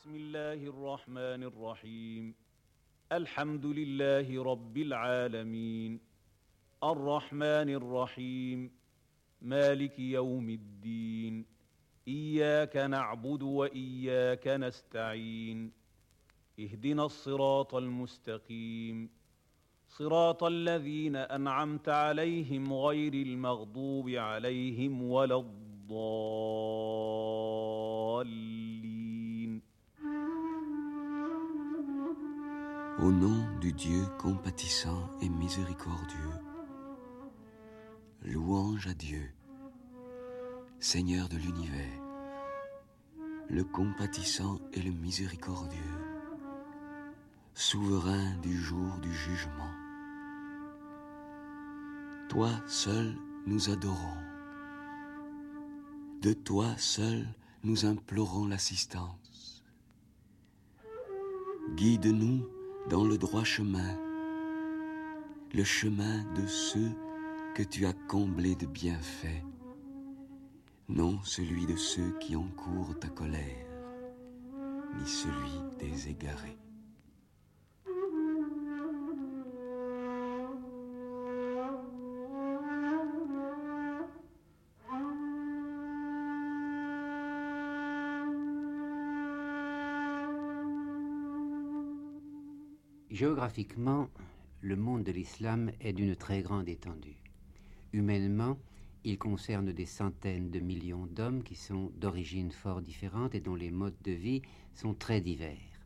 بسم الله الرحمن الرحيم. الحمد لله رب العالمين. الرحمن الرحيم. مالك يوم الدين. إياك نعبد وإياك نستعين. اهدنا الصراط المستقيم. صراط الذين أنعمت عليهم غير المغضوب عليهم ولا الضالين. Au nom du Dieu compatissant et miséricordieux, louange à Dieu, Seigneur de l'univers, le compatissant et le miséricordieux, souverain du jour du jugement. Toi seul nous adorons. De toi seul nous implorons l'assistance. Guide-nous dans le droit chemin, le chemin de ceux que tu as comblés de bienfaits, non celui de ceux qui encourent ta colère, ni celui des égarés. Géographiquement, le monde de l'islam est d'une très grande étendue. Humainement, il concerne des centaines de millions d'hommes qui sont d'origines fort différentes et dont les modes de vie sont très divers.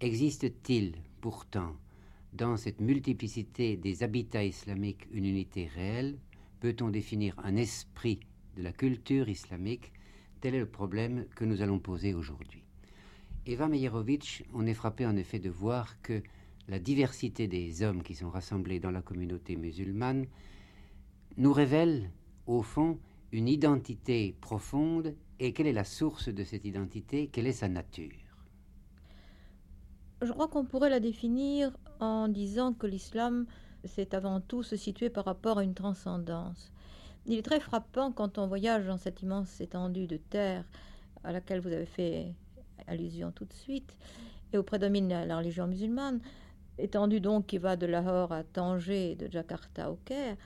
Existe-t-il pourtant dans cette multiplicité des habitats islamiques une unité réelle? Peut-on définir un esprit de la culture islamique? Tel est le problème que nous allons poser aujourd'hui. Eva Meyerovitch, on est frappé en effet de voir que la diversité des hommes qui sont rassemblés dans la communauté musulmane nous révèle, au fond, une identité profonde. Et quelle est la source de cette identité Quelle est sa nature Je crois qu'on pourrait la définir en disant que l'islam, c'est avant tout se situer par rapport à une transcendance. Il est très frappant quand on voyage dans cette immense étendue de terre à laquelle vous avez fait allusion tout de suite, et où prédomine la religion musulmane, étendue donc qui va de Lahore à Tanger, de Jakarta au Caire,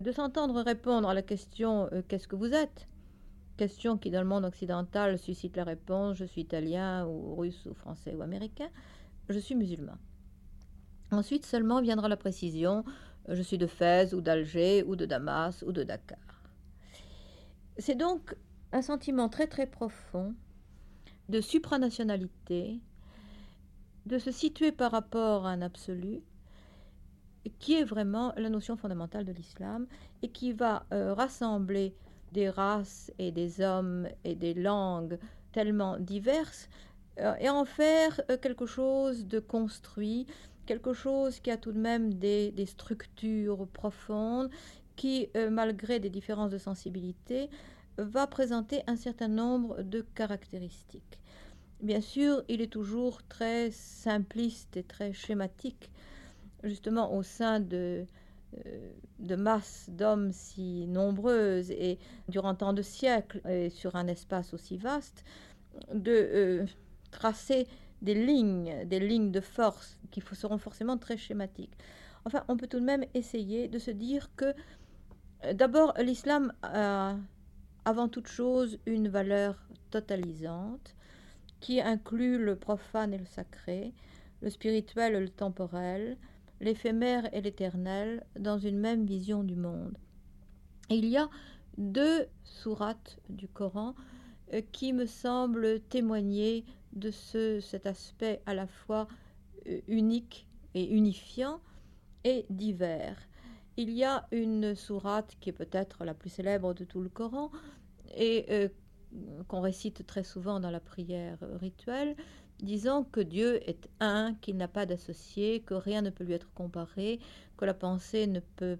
de s'entendre répondre à la question euh, Qu'est-ce que vous êtes? Question qui, dans le monde occidental, suscite la réponse Je suis italien, ou russe, ou français, ou américain. Je suis musulman. Ensuite seulement viendra la précision Je suis de Fès, ou d'Alger, ou de Damas, ou de Dakar. C'est donc un sentiment très très profond de supranationalité, de se situer par rapport à un absolu, qui est vraiment la notion fondamentale de l'islam et qui va euh, rassembler des races et des hommes et des langues tellement diverses euh, et en faire euh, quelque chose de construit, quelque chose qui a tout de même des, des structures profondes, qui, malgré des différences de sensibilité, va présenter un certain nombre de caractéristiques. Bien sûr, il est toujours très simpliste et très schématique, justement au sein de, euh, de masses d'hommes si nombreuses et durant tant de siècles et sur un espace aussi vaste, de euh, tracer des lignes, des lignes de force qui seront forcément très schématiques. Enfin, on peut tout de même essayer de se dire que euh, d'abord l'islam a avant toute chose une valeur totalisante qui inclut le profane et le sacré, le spirituel et le temporel, l'éphémère et l'éternel dans une même vision du monde. il y a deux sourates du Coran euh, qui me semblent témoigner de ce, cet aspect à la fois euh, unique et unifiant et divers. Il y a une sourate qui est peut-être la plus célèbre de tout le Coran et euh, qu'on récite très souvent dans la prière rituelle, disant que Dieu est un, qu'il n'a pas d'associé, que rien ne peut lui être comparé, que la pensée ne peut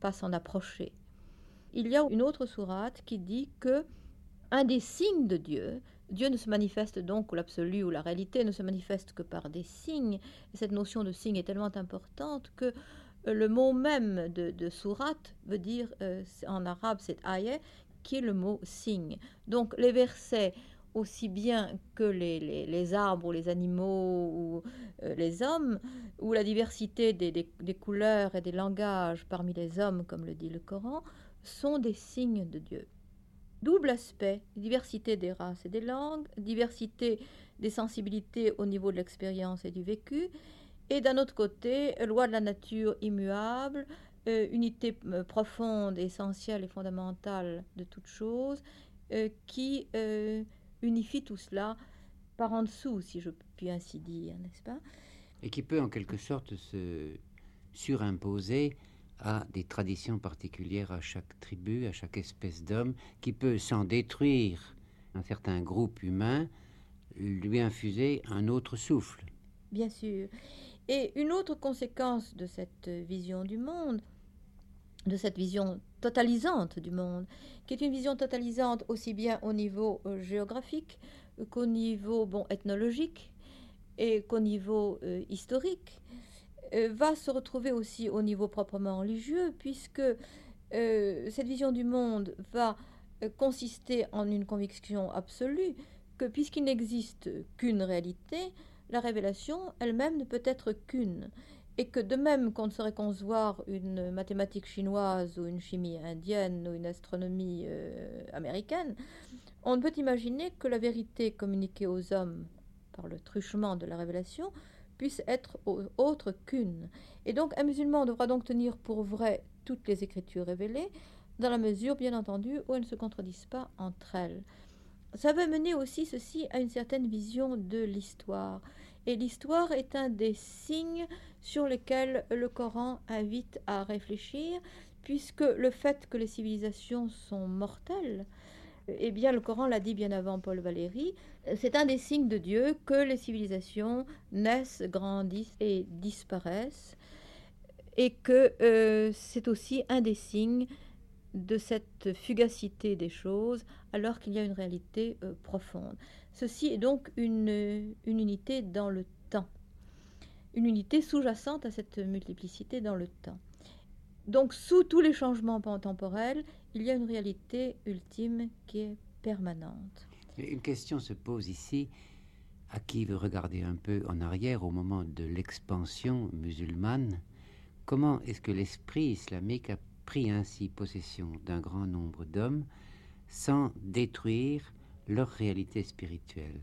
pas s'en approcher. Il y a une autre sourate qui dit que un des signes de Dieu, Dieu ne se manifeste donc, ou l'absolu ou la réalité ne se manifeste que par des signes. Et cette notion de signe est tellement importante que le mot même de, de sourate veut dire, euh, en arabe, c'est ayah, qui est le mot signe. Donc les versets aussi bien que les, arbres ou les animaux ou euh, les hommes, ou la diversité des, couleurs et des langages parmi les hommes, comme le dit le Coran, sont des signes de Dieu. Double aspect, diversité des races et des langues, diversité des sensibilités au niveau de l'expérience et du vécu, et d'un autre côté, loi de la nature immuable, euh, unité euh, profonde, essentielle et fondamentale de toute chose, qui unifie tout cela par en dessous, si je puis ainsi dire, n'est-ce pas? Et qui peut en quelque sorte se surimposer à des traditions particulières à chaque tribu, à chaque espèce d'homme, qui peut, sans détruire un certain groupe humain, lui infuser un autre souffle? Bien sûr. Et une autre conséquence de cette vision du monde, de cette vision totalisante du monde, qui est une vision totalisante aussi bien au niveau euh, géographique qu'au niveau bon, ethnologique et qu'au niveau euh, historique, euh, va se retrouver aussi au niveau proprement religieux, puisque cette vision du monde va consister en une conviction absolue que puisqu'il n'existe qu'une réalité, la révélation elle-même ne peut être qu'une et que de même qu'on ne saurait concevoir une mathématique chinoise ou une chimie indienne ou une astronomie euh, américaine, on ne peut imaginer que la vérité communiquée aux hommes par le truchement de la révélation puisse être autre qu'une. Et donc un musulman devra donc tenir pour vrai toutes les écritures révélées, dans la mesure, bien entendu, où elles ne se contredisent pas entre elles. Ça va mener aussi ceci à une certaine vision de l'histoire. Et l'histoire est un des signes sur lesquels le Coran invite à réfléchir, puisque le fait que les civilisations sont mortelles, eh bien, le Coran l'a dit bien avant Paul Valéry, c'est un des signes de Dieu que les civilisations naissent, grandissent et disparaissent, et que euh, c'est aussi un des signes de cette fugacité des choses alors qu'il y a une réalité euh, profonde. Ceci est donc une, unité dans le temps, une unité sous-jacente à cette multiplicité dans le temps. Donc sous tous les changements temporels, il y a une réalité ultime qui est permanente. Une question se pose ici à qui veut regarder un peu en arrière au moment de l'expansion musulmane. Comment est-ce que l'esprit islamique a pris ainsi possession d'un grand nombre d'hommes sans détruire leur réalité spirituelle.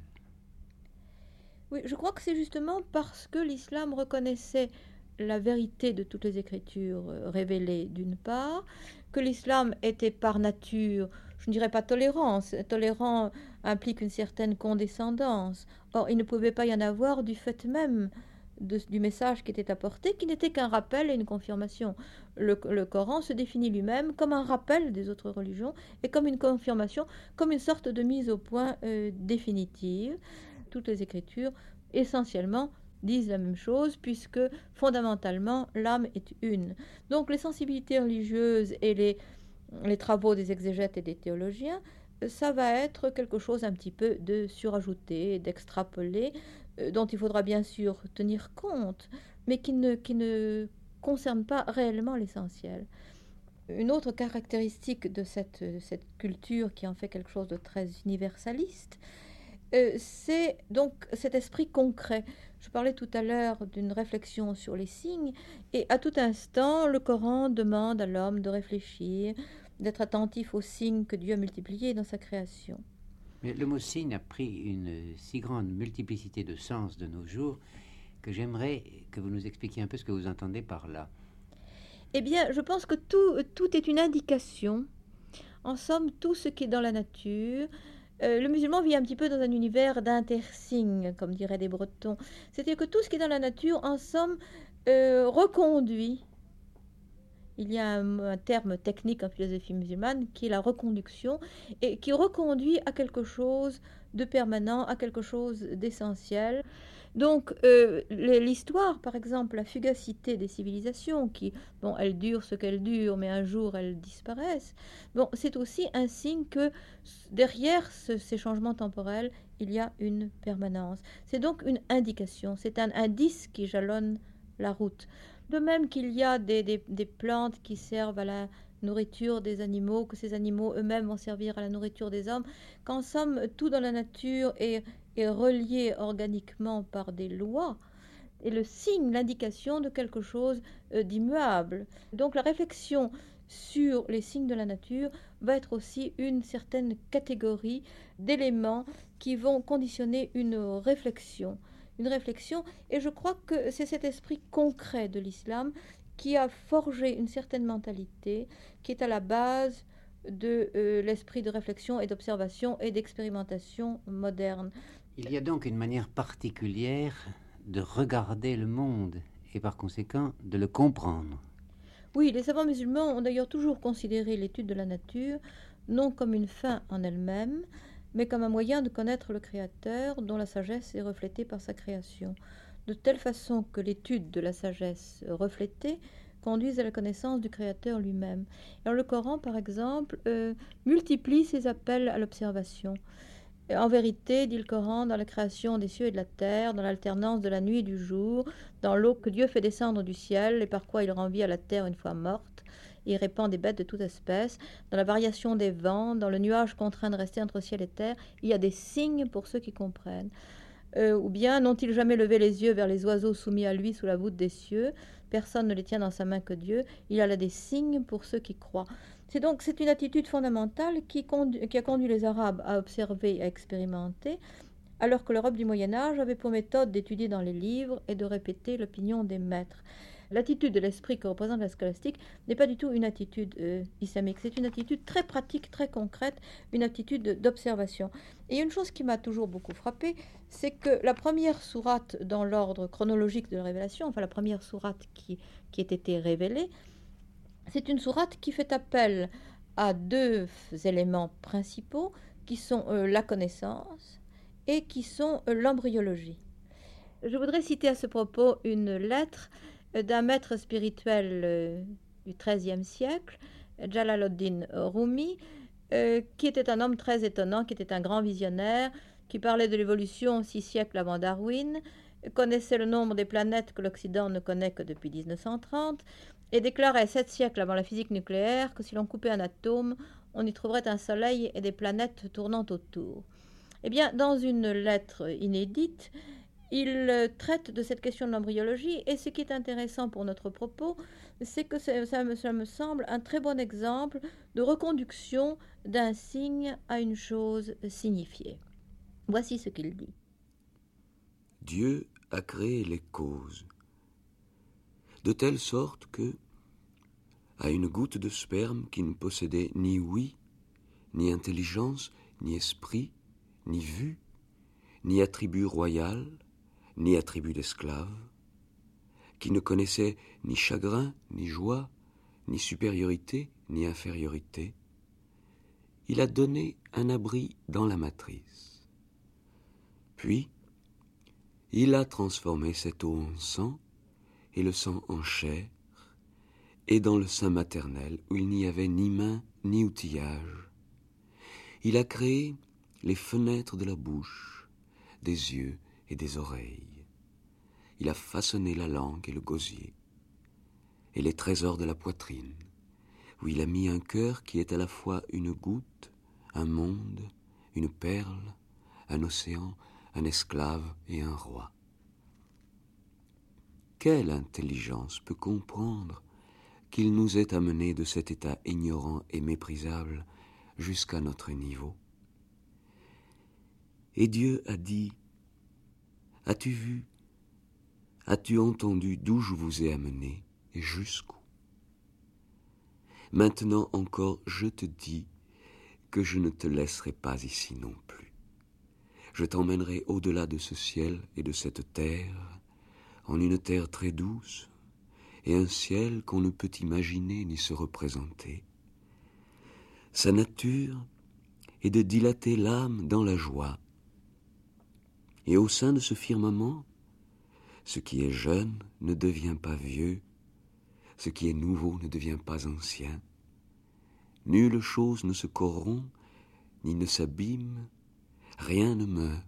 Oui, je crois que c'est justement parce que l'islam reconnaissait la vérité de toutes les écritures euh, révélées d'une part, que l'islam était par nature, je ne dirais pas tolérance, tolérant implique une certaine condescendance. Or, il ne pouvait pas y en avoir du fait même du message qui était apporté, qui n'était qu'un rappel et une confirmation. Le, Coran se définit lui-même comme un rappel des autres religions et comme une confirmation, comme une sorte de mise au point euh, définitive. Toutes les écritures, essentiellement, disent la même chose, puisque fondamentalement, l'âme est une. Donc les sensibilités religieuses et les, les travaux des exégètes et des théologiens, ça va être quelque chose un petit peu de surajouté, d'extrapolé, euh, dont il faudra bien sûr tenir compte, mais qui ne, qui ne concerne pas réellement l'essentiel. Une autre caractéristique de cette, cette, culture qui en fait quelque chose de très universaliste, euh, c'est donc cet esprit concret. Je parlais tout à l'heure d'une réflexion sur les signes, et à tout instant, le Coran demande à l'homme de réfléchir, d'être attentif aux signes que Dieu a multipliés dans sa création. Mais le mot signe a pris une si grande multiplicité de sens de nos jours que j'aimerais que vous nous expliquiez un peu ce que vous entendez par là. Eh bien, je pense que tout, tout est une indication. En somme, tout ce qui est dans la nature. Euh, le musulman vit un petit peu dans un univers d'intersignes, comme diraient les Bretons. C'est-à-dire que tout ce qui est dans la nature, en somme, euh, reconduit il y a un, terme technique en philosophie musulmane qui est la reconduction et qui reconduit à quelque chose de permanent, à quelque chose d'essentiel. Donc euh, l'histoire, par exemple, la fugacité des civilisations, qui, bon, elles durent ce qu'elles durent, mais un jour elles disparaissent, bon, c'est aussi un signe que derrière ces changements temporels, il y a une permanence. C'est donc une indication, c'est un indice qui jalonne la route. De même qu'il y a des, plantes qui servent à la nourriture des animaux, que ces animaux eux-mêmes vont servir à la nourriture des hommes, qu'en somme, tout dans la nature est, est relié organiquement par des lois, est le signe, l'indication de quelque chose euh, d'immuable. Donc la réflexion sur les signes de la nature va être aussi une certaine catégorie d'éléments qui vont conditionner une réflexion. Une réflexion, et je crois que c'est cet esprit concret de l'islam qui a forgé une certaine mentalité qui est à la base de euh, l'esprit de réflexion et d'observation et d'expérimentation moderne. Il y a donc une manière particulière de regarder le monde et par conséquent de le comprendre. Oui, les savants musulmans ont d'ailleurs toujours considéré l'étude de la nature non comme une fin en elle-même, mais comme un moyen de connaître le Créateur dont la sagesse est reflétée par sa création, de telle façon que l'étude de la sagesse reflétée conduise à la connaissance du Créateur lui-même. Alors le Coran, par exemple, euh, multiplie ses appels à l'observation. En vérité, dit le Coran, dans la création des cieux et de la terre, dans l'alternance de la nuit et du jour, dans l'eau que Dieu fait descendre du ciel et par quoi il rend vie à la terre une fois morte, il répand des bêtes de toute espèce, dans la variation des vents, dans le nuage contraint de rester entre ciel et terre, il y a des signes pour ceux qui comprennent. Euh, ou bien n'ont-ils jamais levé les yeux vers les oiseaux soumis à lui sous la voûte des cieux? Personne ne les tient dans sa main que Dieu. Il a là des signes pour ceux qui croient. C'est donc c'est une attitude fondamentale qui, qui, a conduit les Arabes à observer, à expérimenter, alors que l'Europe du Moyen Âge avait pour méthode d'étudier dans les livres et de répéter l'opinion des maîtres. L'attitude de l'esprit que représente la scolastique n'est pas du tout une attitude euh, islamique, c'est une attitude très pratique, très concrète, une attitude d'observation. Et une chose qui m'a toujours beaucoup frappé, c'est que la première sourate dans l'ordre chronologique de la révélation, enfin la première sourate qui, qui ait été révélée, c'est une sourate qui fait appel à deux éléments principaux qui sont euh, la connaissance et qui sont euh, l'embryologie. Je voudrais citer à ce propos une lettre d'un maître spirituel du XIIIe siècle, Jalaluddin Rumi, qui était un homme très étonnant, qui était un grand visionnaire, qui parlait de l'évolution six siècles avant Darwin, connaissait le nombre des planètes que l'Occident ne connaît que depuis 1930, et déclarait sept siècles avant la physique nucléaire que si l'on coupait un atome, on y trouverait un soleil et des planètes tournant autour. Eh bien, dans une lettre inédite, il traite de cette question de l'embryologie, et ce qui est intéressant pour notre propos, c'est que ça, ça, me semble un très bon exemple de reconduction d'un signe à une chose signifiée. Voici ce qu'il dit. Dieu a créé les causes, de telle sorte que, à une goutte de sperme qui ne possédait ni oui, ni intelligence, ni esprit, ni vue, ni attribut royal, ni attribut d'esclave, qui ne connaissait ni chagrin, ni joie, ni supériorité, ni infériorité, il a donné un abri dans la matrice. Puis, il a transformé cette eau en sang et le sang en chair, et dans le sein maternel où il n'y avait ni main ni outillage. Il a créé les fenêtres de la bouche, des yeux des oreilles. Il a façonné la langue et le gosier, et les trésors de la poitrine, où il a mis un cœur qui est à la fois une goutte, un monde, une perle, un océan, un esclave et un roi. Quelle intelligence peut comprendre qu'il nous ait amenés de cet état ignorant et méprisable jusqu'à notre niveau? Et Dieu a dit, As-tu vu, as-tu entendu d'où je vous ai amené et jusqu'où? Maintenant encore je te dis que je ne te laisserai pas ici non plus. Je t'emmènerai au-delà de ce ciel et de cette terre en une terre très douce et un ciel qu'on ne peut imaginer ni se représenter. Sa nature est de dilater l'âme dans la joie. Et au sein de ce firmament, ce qui est jeune ne devient pas vieux, ce qui est nouveau ne devient pas ancien. Nulle chose ne se corrompt, ni ne s'abîme, rien ne meurt.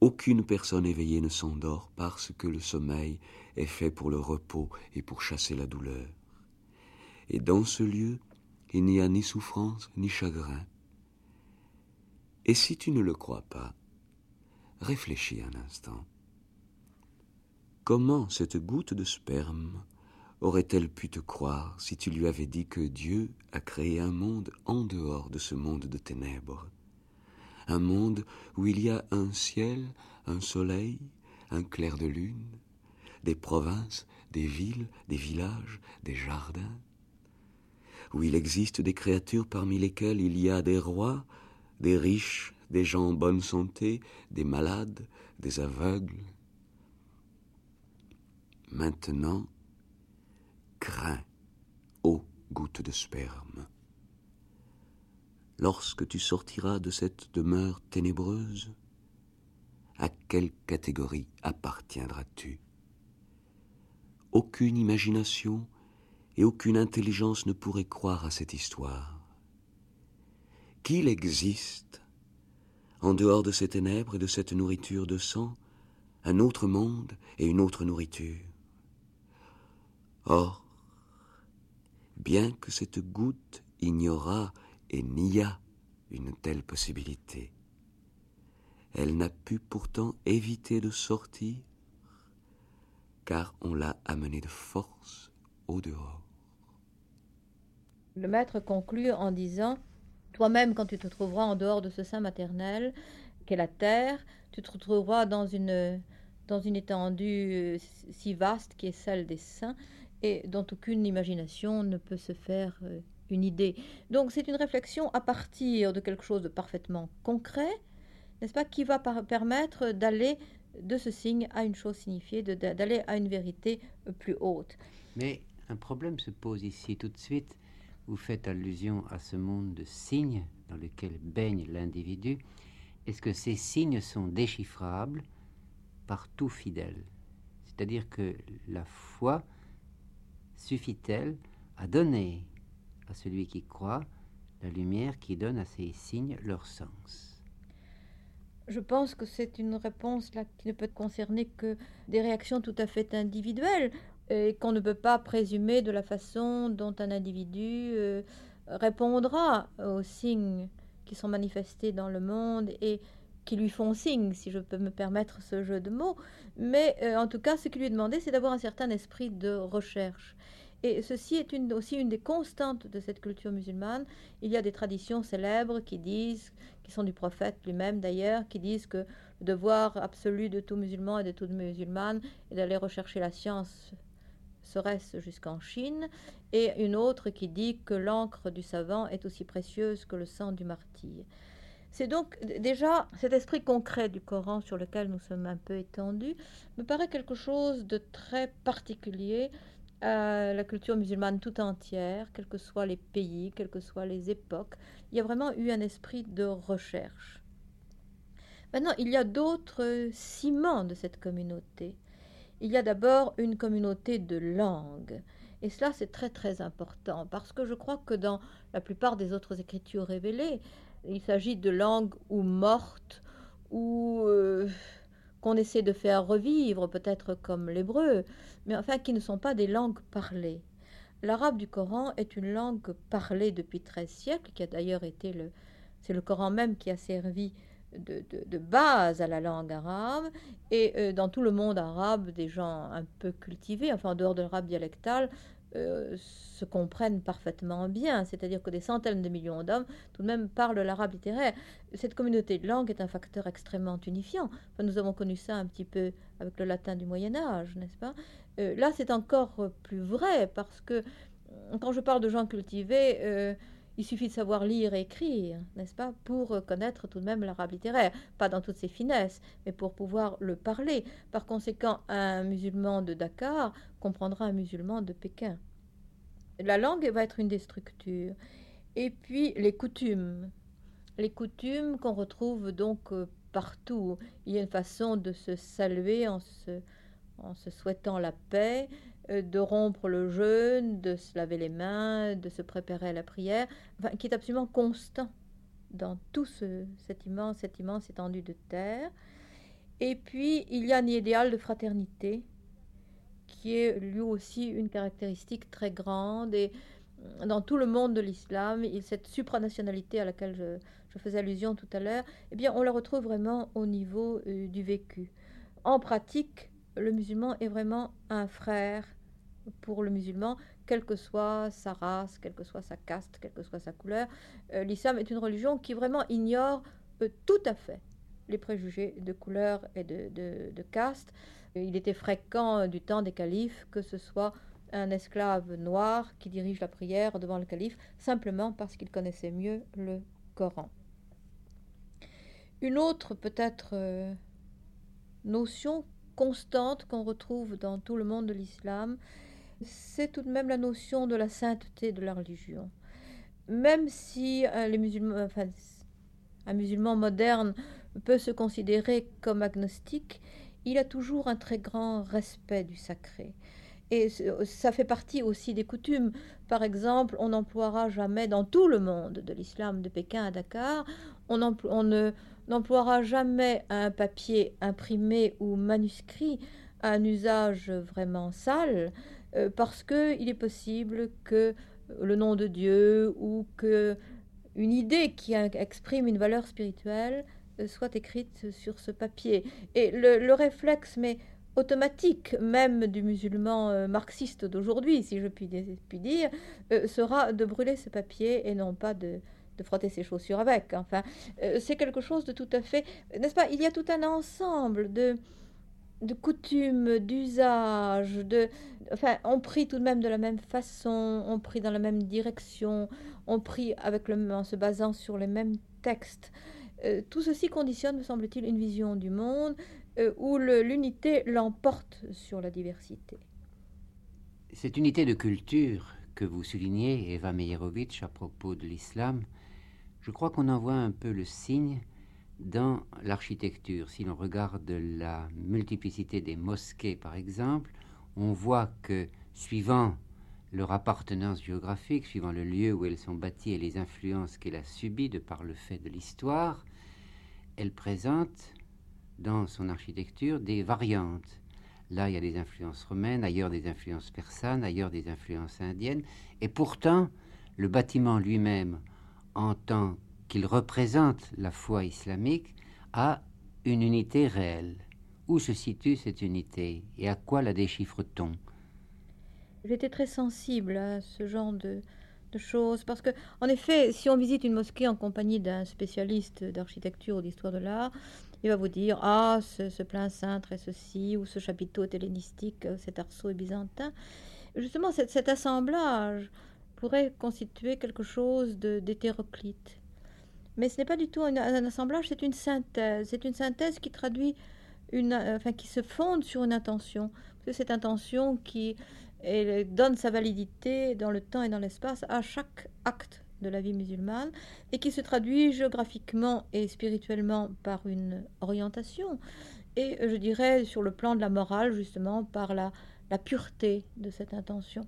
Aucune personne éveillée ne s'endort parce que le sommeil est fait pour le repos et pour chasser la douleur. et dans ce lieu, il n'y a ni souffrance ni chagrin. Et si tu ne le crois pas, réfléchis un instant. Comment cette goutte de sperme aurait-elle pu te croire si tu lui avais dit que Dieu a créé un monde en dehors de ce monde de ténèbres? Un monde où il y a un ciel, un soleil, un clair de lune, des provinces, des villes, des villages, des jardins? Où il existe des créatures parmi lesquelles il y a des rois, des riches, des gens en bonne santé, des malades, des aveugles Maintenant, crains, ô goutte de sperme. Lorsque tu sortiras de cette demeure ténébreuse, à quelle catégorie appartiendras-tu? Aucune imagination et aucune intelligence ne pourrait croire à cette histoire. Qu'il existe, en dehors de ces ténèbres et de cette nourriture de sang, un autre monde et une autre nourriture. Or, bien que cette goutte ignora et nia une telle possibilité, elle n'a pu pourtant éviter de sortir, car on l'a amenée de force au dehors. Le maître conclut en disant Toi-même, quand tu te trouveras en dehors de ce sein maternel, qu'est la terre, tu te retrouveras dans une, dans une étendue si vaste qui est celle des saints, et dont aucune imagination ne peut se faire euh, une idée. Donc c'est une réflexion à partir de quelque chose de parfaitement concret, n'est-ce pas, qui va permettre d'aller de ce signe à une chose signifiée, d'aller à une vérité euh, plus haute. Mais un problème se pose ici tout de suite. Vous faites allusion à ce monde de signes dans lequel baigne l'individu. Est-ce que ces signes sont déchiffrables par tout fidèle? C'est-à-dire que la foi suffit-elle à donner à celui qui croit la lumière qui donne à ces signes leur sens? Je pense que c'est une réponse là qui ne peut concerner que des réactions tout à fait individuelles et qu'on ne peut pas présumer de la façon dont un individu euh, répondra aux signes qui sont manifestés dans le monde et qui lui font signe, si je peux me permettre ce jeu de mots. Mais euh, en tout cas, ce qui lui est demandé, c'est d'avoir un certain esprit de recherche. Et ceci est aussi une des constantes de cette culture musulmane. Il y a des traditions célèbres qui disent, qui sont du prophète lui-même d'ailleurs, qui disent que le devoir absolu de tout musulman et de toute musulmane est d'aller rechercher la science serait-ce jusqu'en Chine, et une autre qui dit que l'encre du savant est aussi précieuse que le sang du martyr. C'est donc déjà cet esprit concret du Coran sur lequel nous sommes un peu étendus, me paraît quelque chose de très particulier à la culture musulmane tout entière, quels que soient les pays, quelles que soient les époques. Il y a vraiment eu un esprit de recherche. Maintenant, il y a d'autres ciments de cette communauté. Il y a d'abord une communauté de langues. Et cela, c'est très très important parce que je crois que dans la plupart des autres écritures révélées, il s'agit de langues ou mortes ou euh, qu'on essaie de faire revivre, peut-être comme l'hébreu, mais enfin qui ne sont pas des langues parlées. L'arabe du Coran est une langue parlée depuis 13 siècles, qui a d'ailleurs été le... C'est le Coran même qui a servi de, base à la langue arabe, et euh, dans tout le monde arabe, des gens un peu cultivés, enfin en dehors de l'arabe dialectal, euh, se comprennent parfaitement bien, c'est-à-dire que des centaines de millions d'hommes tout de même parlent l'arabe littéraire. Cette communauté de langue est un facteur extrêmement unifiant. nous avons connu ça un petit peu avec le latin du Moyen Âge, n'est-ce pas? Euh, Là, c'est encore plus vrai parce que quand je parle de gens cultivés, il suffit de savoir lire et écrire, n'est-ce pas, pour connaître tout de même l'arabe littéraire, pas dans toutes ses finesses, mais pour pouvoir le parler. Par conséquent, un musulman de Dakar comprendra un musulman de Pékin. La langue va être une des structures. Et puis les coutumes. Les coutumes qu'on retrouve donc euh, partout. Il y a une façon de se saluer en se, en se souhaitant la paix. Euh, de rompre le jeûne, de se laver les mains, de se préparer à la prière, qui est absolument constant dans tout ce, immense, étendue de terre. Et puis, il y a un idéal de fraternité qui est lui aussi une caractéristique très grande et dans tout le monde de l'islam, cette supranationalité à laquelle je, faisais allusion tout à l'heure, eh bien, on la retrouve vraiment au niveau euh, du vécu. En pratique, le musulman est vraiment un frère pour le musulman, quelle que soit sa race, quelle que soit sa caste, quelle que soit sa couleur. Euh, l'islam est une religion qui vraiment ignore euh, tout à fait les préjugés de couleur et de, caste. Il était fréquent du temps des califes que ce soit un esclave noir qui dirige la prière devant le calife simplement parce qu'il connaissait mieux le Coran. Une autre peut-être euh, notion constante qu'on retrouve dans tout le monde de l'islam, c'est tout de même la notion de la sainteté de la religion. Même si euh, un musulman moderne peut se considérer comme agnostique, il a toujours un très grand respect du sacré. Et ça fait partie aussi des coutumes. Par exemple, on n'emploiera jamais dans tout le monde de l'islam, de Pékin à Dakar, on, ne n'emploiera jamais un papier imprimé ou manuscrit à un usage vraiment sale, euh, parce qu'il est possible que le nom de Dieu ou que une idée qui exprime une valeur spirituelle euh, soit écrite sur ce papier. Et le, le réflexe, mais automatique même du musulman euh, marxiste d'aujourd'hui, si je puis, dire, euh, sera de brûler ce papier et non pas de, frotter ses chaussures avec. Enfin, euh, c'est quelque chose de tout à fait, n'est-ce pas? Il y a tout un ensemble de de coutumes, d'usages, de, enfin, on prie tout de même de la même façon, on prie dans la même direction, on prie avec le, en se basant sur les mêmes textes. tout ceci conditionne, me semble-t-il, une vision du monde, euh, où l'unité l'emporte sur la diversité. Cette unité de culture que vous soulignez, Eva Meyerovitch, à propos de l'islam, je crois qu'on en voit un peu le signe dans l'architecture. Si l'on regarde la multiplicité des mosquées, par exemple, on voit que suivant leur appartenance géographique, suivant le lieu où elles sont bâties et les influences qu'elle a subies de par le fait de l'histoire, elles présentent dans son architecture des variantes. Là, il y a des influences romaines, ailleurs des influences persanes, ailleurs des influences indiennes. Et pourtant, le bâtiment lui-même, en tant qu'il représente la foi islamique, a une unité réelle. Où se situe cette unité et à quoi la déchiffre-t-on? J'étais très sensible à ce genre de, choses parce que, en effet, si on visite une mosquée en compagnie d'un spécialiste d'architecture ou d'histoire de l'art, il va vous dire Ah, ce, plein cintre est ceci, ou ce chapiteau est hellénistique, cet arceau est byzantin. Justement, cet, assemblage pourrait constituer quelque chose d'hétéroclite. Mais ce n'est pas du tout un, assemblage, c'est une synthèse. C'est une synthèse qui traduit une, enfin, qui se fonde sur une intention. C'est cette intention qui donne sa validité dans le temps et dans l'espace à chaque acte de la vie musulmane et qui se traduit géographiquement et spirituellement par une orientation et je dirais sur le plan de la morale justement par la pureté de cette intention.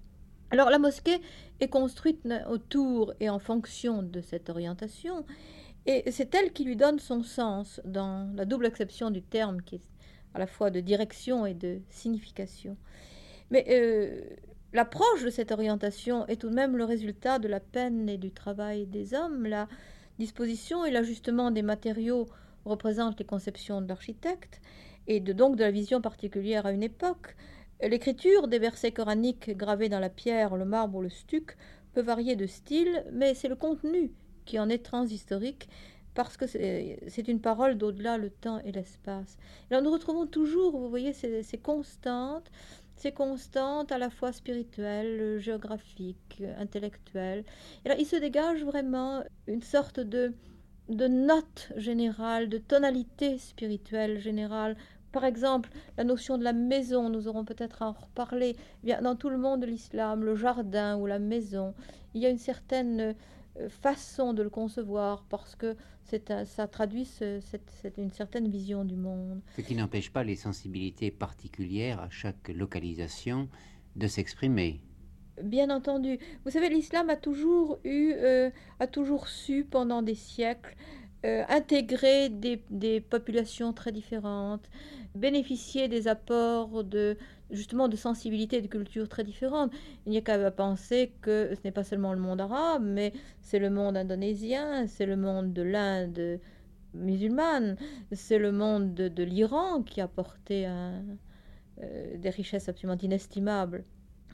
Alors la mosquée est construite autour et en fonction de cette orientation et c'est elle qui lui donne son sens dans la double acception du terme qui est à la fois de direction et de signification. Mais euh, L'approche de cette orientation est tout de même le résultat de la peine et du travail des hommes. La disposition et l'ajustement des matériaux représentent les conceptions de l'architecte et de, donc de la vision particulière à une époque. L'écriture des versets coraniques gravés dans la pierre, le marbre le stuc peut varier de style, mais c'est le contenu qui en est transhistorique parce que c'est une parole d'au-delà le temps et l'espace. là, nous retrouvons toujours, vous voyez, ces constantes c'est constante à la fois spirituelle, géographique, intellectuelle. Et là, il se dégage vraiment une sorte de, de note générale, de tonalité spirituelle générale. Par exemple, la notion de la maison, nous aurons peut-être à en reparler. Eh bien, dans tout le monde de l'islam, le jardin ou la maison, il y a une certaine euh, façon de le concevoir parce que ça traduit une certaine vision du monde. Ce qui n'empêche pas les sensibilités particulières à chaque localisation de s'exprimer. Bien entendu. Vous savez, l'islam a toujours eu, euh, a toujours su pendant des siècles euh, intégrer des, populations très différentes, bénéficier des apports de justement de sensibilité et de culture très différentes. Il n'y a qu'à penser que ce n'est pas seulement le monde arabe, mais c'est le monde indonésien, c'est le monde de l'Inde musulmane, c'est le monde de, l'Iran qui a apporté euh, des richesses absolument inestimables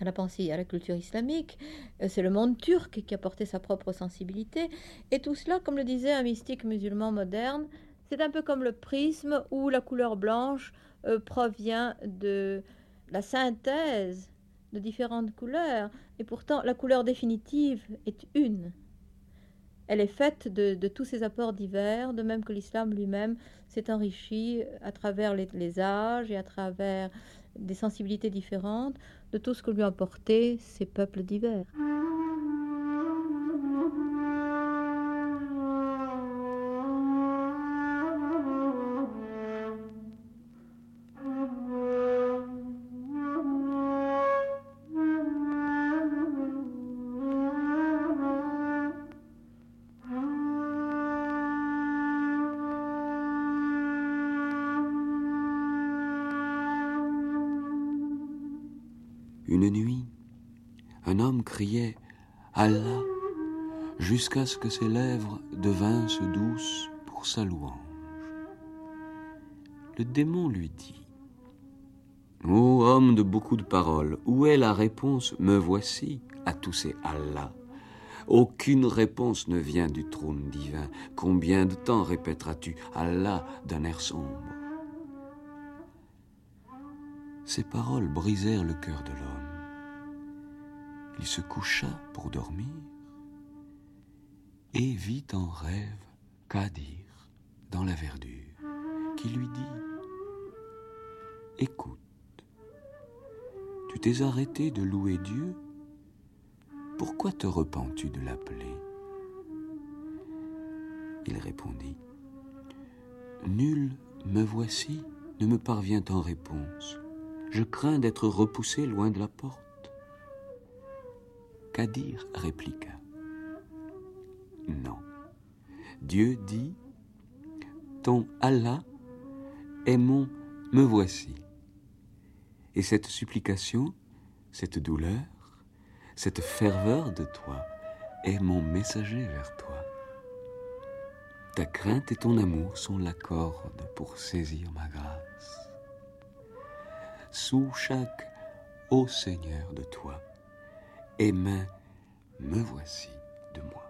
à la pensée, à la culture islamique. Euh, c'est le monde turc qui a porté sa propre sensibilité. Et tout cela, comme le disait un mystique musulman moderne, c'est un peu comme le prisme où la couleur blanche euh, provient de la synthèse de différentes couleurs. Et pourtant, la couleur définitive est une. Elle est faite de, tous ces apports divers, de même que l'islam lui-même s'est enrichi à travers les âges et à travers des sensibilités différentes de tout ce que lui ont apporté ces peuples divers. Jusqu'à ce que ses lèvres devinssent douces pour sa louange. Le démon lui dit Ô homme de beaucoup de paroles, où est la réponse Me voici à tous ces Allah. Aucune réponse ne vient du trône divin. Combien de temps répéteras-tu Allah d'un air sombre? Ces paroles brisèrent le cœur de l'homme il se coucha pour dormir et vit en rêve Kadir dans la verdure, qui lui dit Écoute, tu t'es arrêté de louer Dieu, pourquoi te repens-tu de l'appeler? Il répondit Nul, me voici, ne me parvient en réponse. Je crains d'être repoussé loin de la porte. Kadir répliqua. Non. Dieu dit, Ton Allah est mon me voici. Et cette supplication, cette douleur, cette ferveur de toi est mon messager vers toi. Ta crainte et ton amour sont la corde pour saisir ma grâce. Sous chaque Ô Seigneur de toi, et main, me voici de moi.